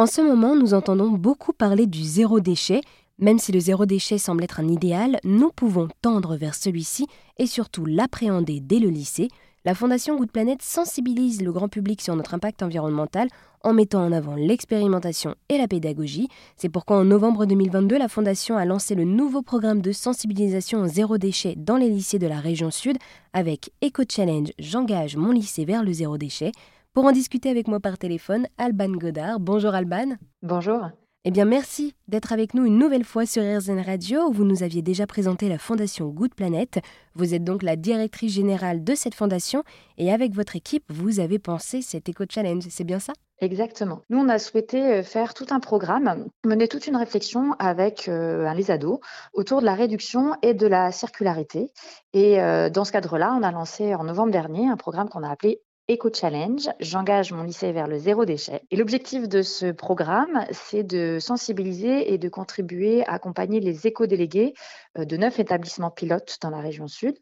En ce moment, nous entendons beaucoup parler du zéro déchet. Même si le zéro déchet semble être un idéal, nous pouvons tendre vers celui-ci et surtout l'appréhender dès le lycée. La Fondation Good Planet sensibilise le grand public sur notre impact environnemental en mettant en avant l'expérimentation et la pédagogie. C'est pourquoi en novembre 2022, la Fondation a lancé le nouveau programme de sensibilisation au zéro déchet dans les lycées de la région sud avec Eco Challenge J'engage mon lycée vers le zéro déchet. Pour en discuter avec moi par téléphone, Alban Godard. Bonjour Alban. Bonjour. Eh bien, merci d'être avec nous une nouvelle fois sur RZN Radio où vous nous aviez déjà présenté la fondation Good Planet. Vous êtes donc la directrice générale de cette fondation et avec votre équipe, vous avez pensé cet Eco Challenge, c'est bien ça? Exactement. Nous, on a souhaité euh, faire tout un programme, mener toute une réflexion avec euh, les ados autour de la réduction et de la circularité. Et euh, dans ce cadre-là, on a lancé en novembre dernier un programme qu'on a appelé Eco Challenge. J'engage mon lycée vers le zéro déchet. Et l'objectif de ce programme, c'est de sensibiliser et de contribuer à accompagner les éco-délégués euh, de neuf établissements pilotes dans la région sud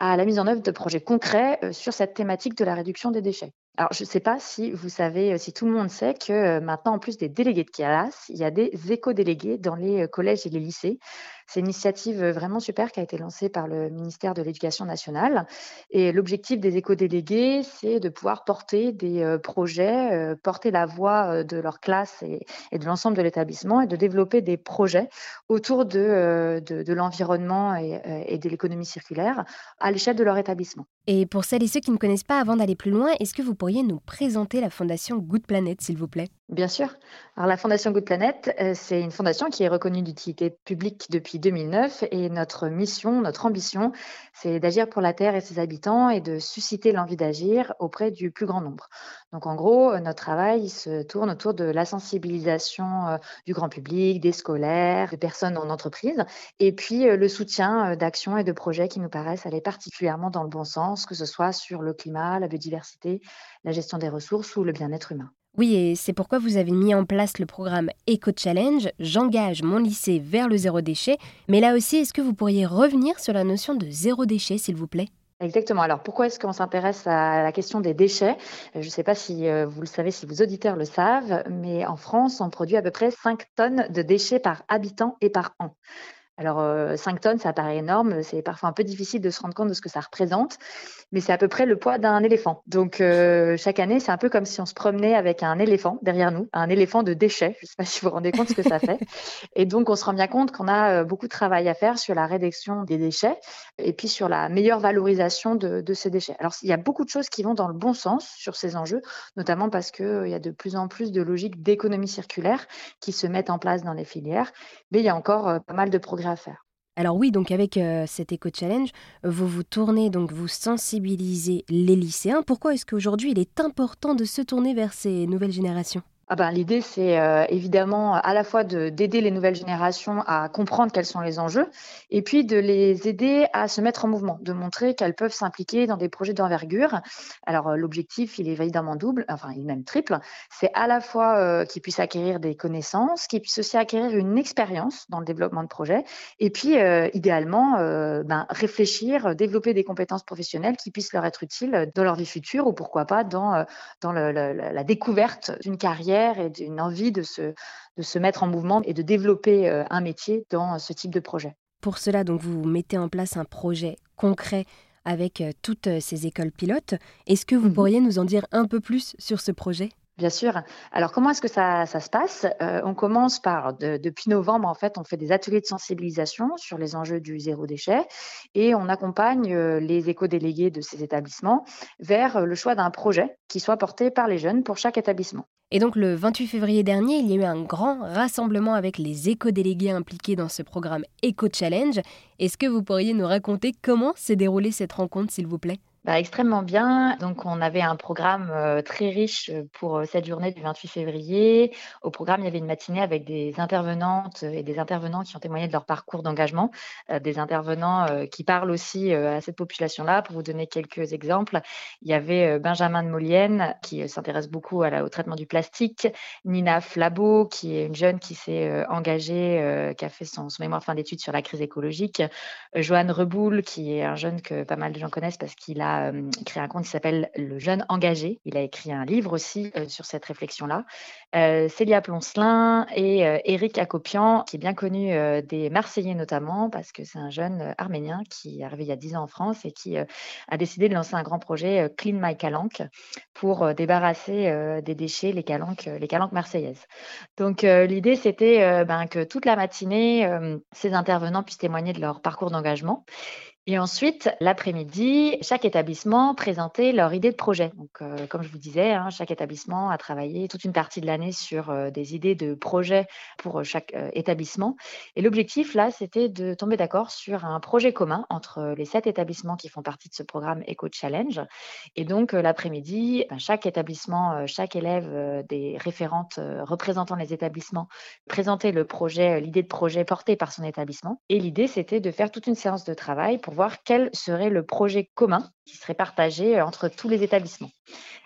à la mise en œuvre de projets concrets euh, sur cette thématique de la réduction des déchets. Alors, je ne sais pas si vous savez, euh, si tout le monde sait que maintenant, en plus des délégués de CALAS, il y a des éco-délégués dans les collèges et les lycées. C'est une initiative vraiment super qui a été lancée par le ministère de l'Éducation nationale. Et l'objectif des éco-délégués, c'est de pouvoir porter des projets, porter la voix de leur classe et, de l'ensemble de l'établissement et de développer des projets autour de, l'environnement et de l'économie circulaire à l'échelle de leur établissement. Et pour celles et ceux qui ne connaissent pas, avant d'aller plus loin, est-ce que vous pourriez nous présenter la fondation Good Planet, s'il vous plaît? Bien sûr. Alors, la Fondation Good Planet, euh, c'est une fondation qui est reconnue d'utilité publique depuis 2009 et notre mission, notre ambition, c'est d'agir pour la Terre et ses habitants et de susciter l'envie d'agir auprès du plus grand nombre. Donc, en gros, euh, notre travail se tourne autour de la sensibilisation euh, du grand public, des scolaires, des personnes en entreprise, et puis le soutien d'actions et de projets qui nous paraissent aller particulièrement dans le bon sens, que ce soit sur le climat, la biodiversité, la gestion des ressources ou le bien-être humain. Oui, et c'est pourquoi vous avez mis en place le programme Eco Challenge, J'engage mon lycée vers le zéro déchet. Mais là aussi, est-ce que vous pourriez revenir sur la notion de zéro déchet, s'il vous plaît? Exactement. Alors pourquoi est-ce qu'on s'intéresse à la question des déchets? Je ne sais pas si euh, vous le savez, si vos auditeurs le savent, mais en France, on produit à peu près 5 tonnes de déchets par habitant et par an. Alors, 5 euh, tonnes, ça paraît énorme. C'est parfois un peu difficile de se rendre compte de ce que ça représente, mais c'est à peu près le poids d'un éléphant. Donc, euh, chaque année, c'est un peu comme si on se promenait avec un éléphant derrière nous, un éléphant de déchets. Je ne sais pas si vous vous rendez compte ce que ça fait. Et donc, on se rend bien compte qu'on a euh, beaucoup de travail à faire sur la réduction des déchets et puis sur la meilleure valorisation de, ces déchets. Alors, il y a beaucoup de choses qui vont dans le bon sens sur ces enjeux, notamment parce qu'il y a de plus en plus de logiques d'économie circulaire qui se mettent en place dans les filières, mais il y a encore pas mal de progrès Alors oui, donc avec euh, cet Eco Challenge, vous vous tournez, donc vous sensibilisez les lycéens. Pourquoi est-ce qu'aujourd'hui il est important de se tourner vers ces nouvelles générations? Ah ben, L'idée, c'est euh, évidemment à la fois d'aider les nouvelles générations à comprendre quels sont les enjeux et puis de les aider à se mettre en mouvement, de montrer qu'elles peuvent s'impliquer dans des projets d'envergure. Alors, euh, l'objectif, il est évidemment double, enfin, il est même triple. C'est à la fois euh, qu'ils puissent acquérir des connaissances, qu'ils puissent aussi acquérir une expérience dans le développement de projets et puis, idéalement, ben, réfléchir, développer des compétences professionnelles qui puissent leur être utiles dans leur vie future ou pourquoi pas dans, la découverte d'une carrière et d'une envie de se, de se mettre en mouvement et de développer euh, un métier dans ce type de projet. Pour cela, donc, vous mettez en place un projet concret avec euh, toutes euh, ces écoles pilotes. Est-ce que vous mmh pourriez nous en dire un peu plus sur ce projet? Bien sûr. Alors, comment est-ce que ça, se passe? Euh, On commence par, depuis novembre, en fait, on fait des ateliers de sensibilisation sur les enjeux du zéro déchet et on accompagne euh, les éco-délégués de ces établissements vers euh, le choix d'un projet qui soit porté par les jeunes pour chaque établissement. Et donc, le 28 février dernier, il y a eu un grand rassemblement avec les éco-délégués impliqués dans ce programme Eco Challenge. Est-ce que vous pourriez nous raconter comment s'est déroulée cette rencontre, s'il vous plaît? Bah, extrêmement bien. Donc, on avait un programme euh, très riche euh, pour euh, cette journée du 28 février. Au programme, il y avait une matinée avec des intervenantes et des intervenants qui ont témoigné de leur parcours d'engagement, des intervenants qui parlent aussi à cette population-là. Pour vous donner quelques exemples, il y avait Benjamin de Molienne qui s'intéresse beaucoup au traitement du plastique, Nina Flabo qui est une jeune qui s'est engagée, qui a fait son, son mémoire fin d'études sur la crise écologique, Joanne Reboul qui est un jeune que pas mal de gens connaissent parce qu'il a a créé un compte qui s'appelle Le Jeune Engagé. Il a écrit un livre aussi sur cette réflexion-là. Célia Ploncelin et Eric Akopian, qui est bien connu des Marseillais notamment, parce que c'est un jeune arménien qui est arrivé il y a 10 ans en France et qui a décidé de lancer un grand projet Clean My Calanque pour débarrasser des déchets les calanques, les calanques marseillaises. Donc l'idée, c'était ben, que toute la matinée, ces intervenants puissent témoigner de leur parcours d'engagement et ensuite, l'après-midi, chaque établissement présentait leur idée de projet. Donc, euh, comme je vous disais, hein, chaque établissement a travaillé toute une partie de l'année sur euh, des idées de projet pour euh, chaque établissement. Et l'objectif, là, c'était de tomber d'accord sur un projet commun entre les sept établissements qui font partie de ce programme Eco Challenge. Et donc, l'après-midi, ben, chaque établissement, chaque élève des référentes représentant les établissements présentait le projet, l'idée de projet portée par son établissement. Et l'idée, c'était de faire toute une séance de travail pour voir quel serait le projet commun qui serait partagé entre tous les établissements.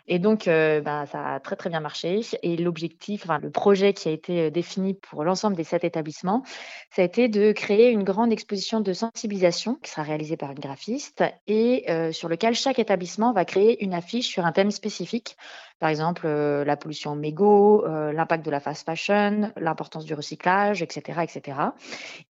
Et donc, euh, bah, ça a très très bien marché. Et l'objectif, enfin, le projet qui a été euh, défini pour l'ensemble des sept établissements, ça a été de créer une grande exposition de sensibilisation qui sera réalisée par une graphiste et euh, sur lequel chaque établissement va créer une affiche sur un thème spécifique. Par exemple, la pollution mégot, l'impact de la fast fashion, l'importance du recyclage, etc., etc.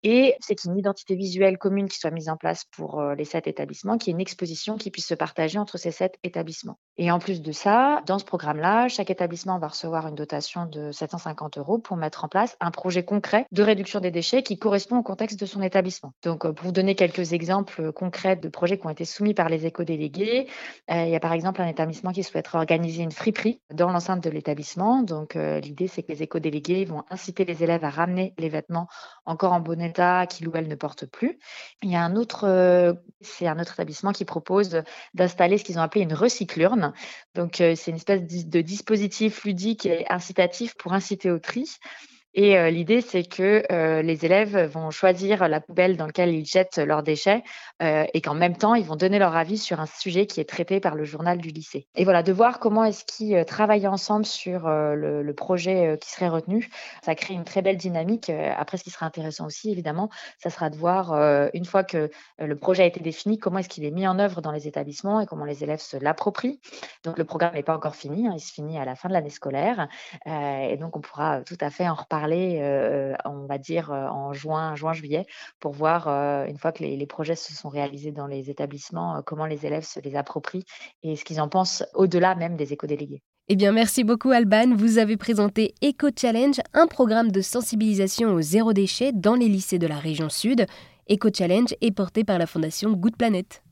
Et c'est une identité visuelle commune qui soit mise en place pour les sept établissements, qui est une exposition qui puisse se partager entre ces sept établissements. Et en plus de ça, dans ce programme-là, chaque établissement va recevoir une dotation de 750 euros pour mettre en place un projet concret de réduction des déchets qui correspond au contexte de son établissement. Donc, euh, pour vous donner quelques exemples concrets de projets qui ont été soumis par les éco-délégués, euh, il y a par exemple un établissement qui souhaiterait organiser une friperie dans l'enceinte de l'établissement. Donc, euh, l'idée, c'est que les éco-délégués vont inciter les élèves à ramener les vêtements encore en bon état qu'ils ou elles ne portent plus. Il y a un autre, c'est un autre établissement qui propose d'installer ce qu'ils ont appelé une recyclurne. Donc, donc, c'est une espèce de dispositif ludique et incitatif pour inciter au tri. Et euh, l'idée, c'est que euh, les élèves vont choisir la poubelle dans laquelle ils jettent leurs déchets euh, et qu'en même temps, ils vont donner leur avis sur un sujet qui est traité par le journal du lycée. Et voilà, de voir comment est-ce qu'ils travaillent ensemble sur le, projet qui serait retenu, ça crée une très belle dynamique. Après, ce qui sera intéressant aussi, évidemment, ça sera de voir, une fois que le projet a été défini, comment est-ce qu'il est mis en œuvre dans les établissements et comment les élèves se l'approprient. Donc, le programme n'est pas encore fini, hein, il se finit à la fin de l'année scolaire. et donc, on pourra tout à fait en reparler euh, on va dire, euh, en juin, juin-juillet, pour voir, euh, une fois que les, les, projets se sont réalisés dans les établissements, comment les élèves se les approprient et ce qu'ils en pensent au-delà même des éco-délégués. Eh bien, merci beaucoup Alban. Vous avez présenté Eco Challenge, un programme de sensibilisation au zéro déchet dans les lycées de la région sud. Eco Challenge est porté par la fondation Good Planet.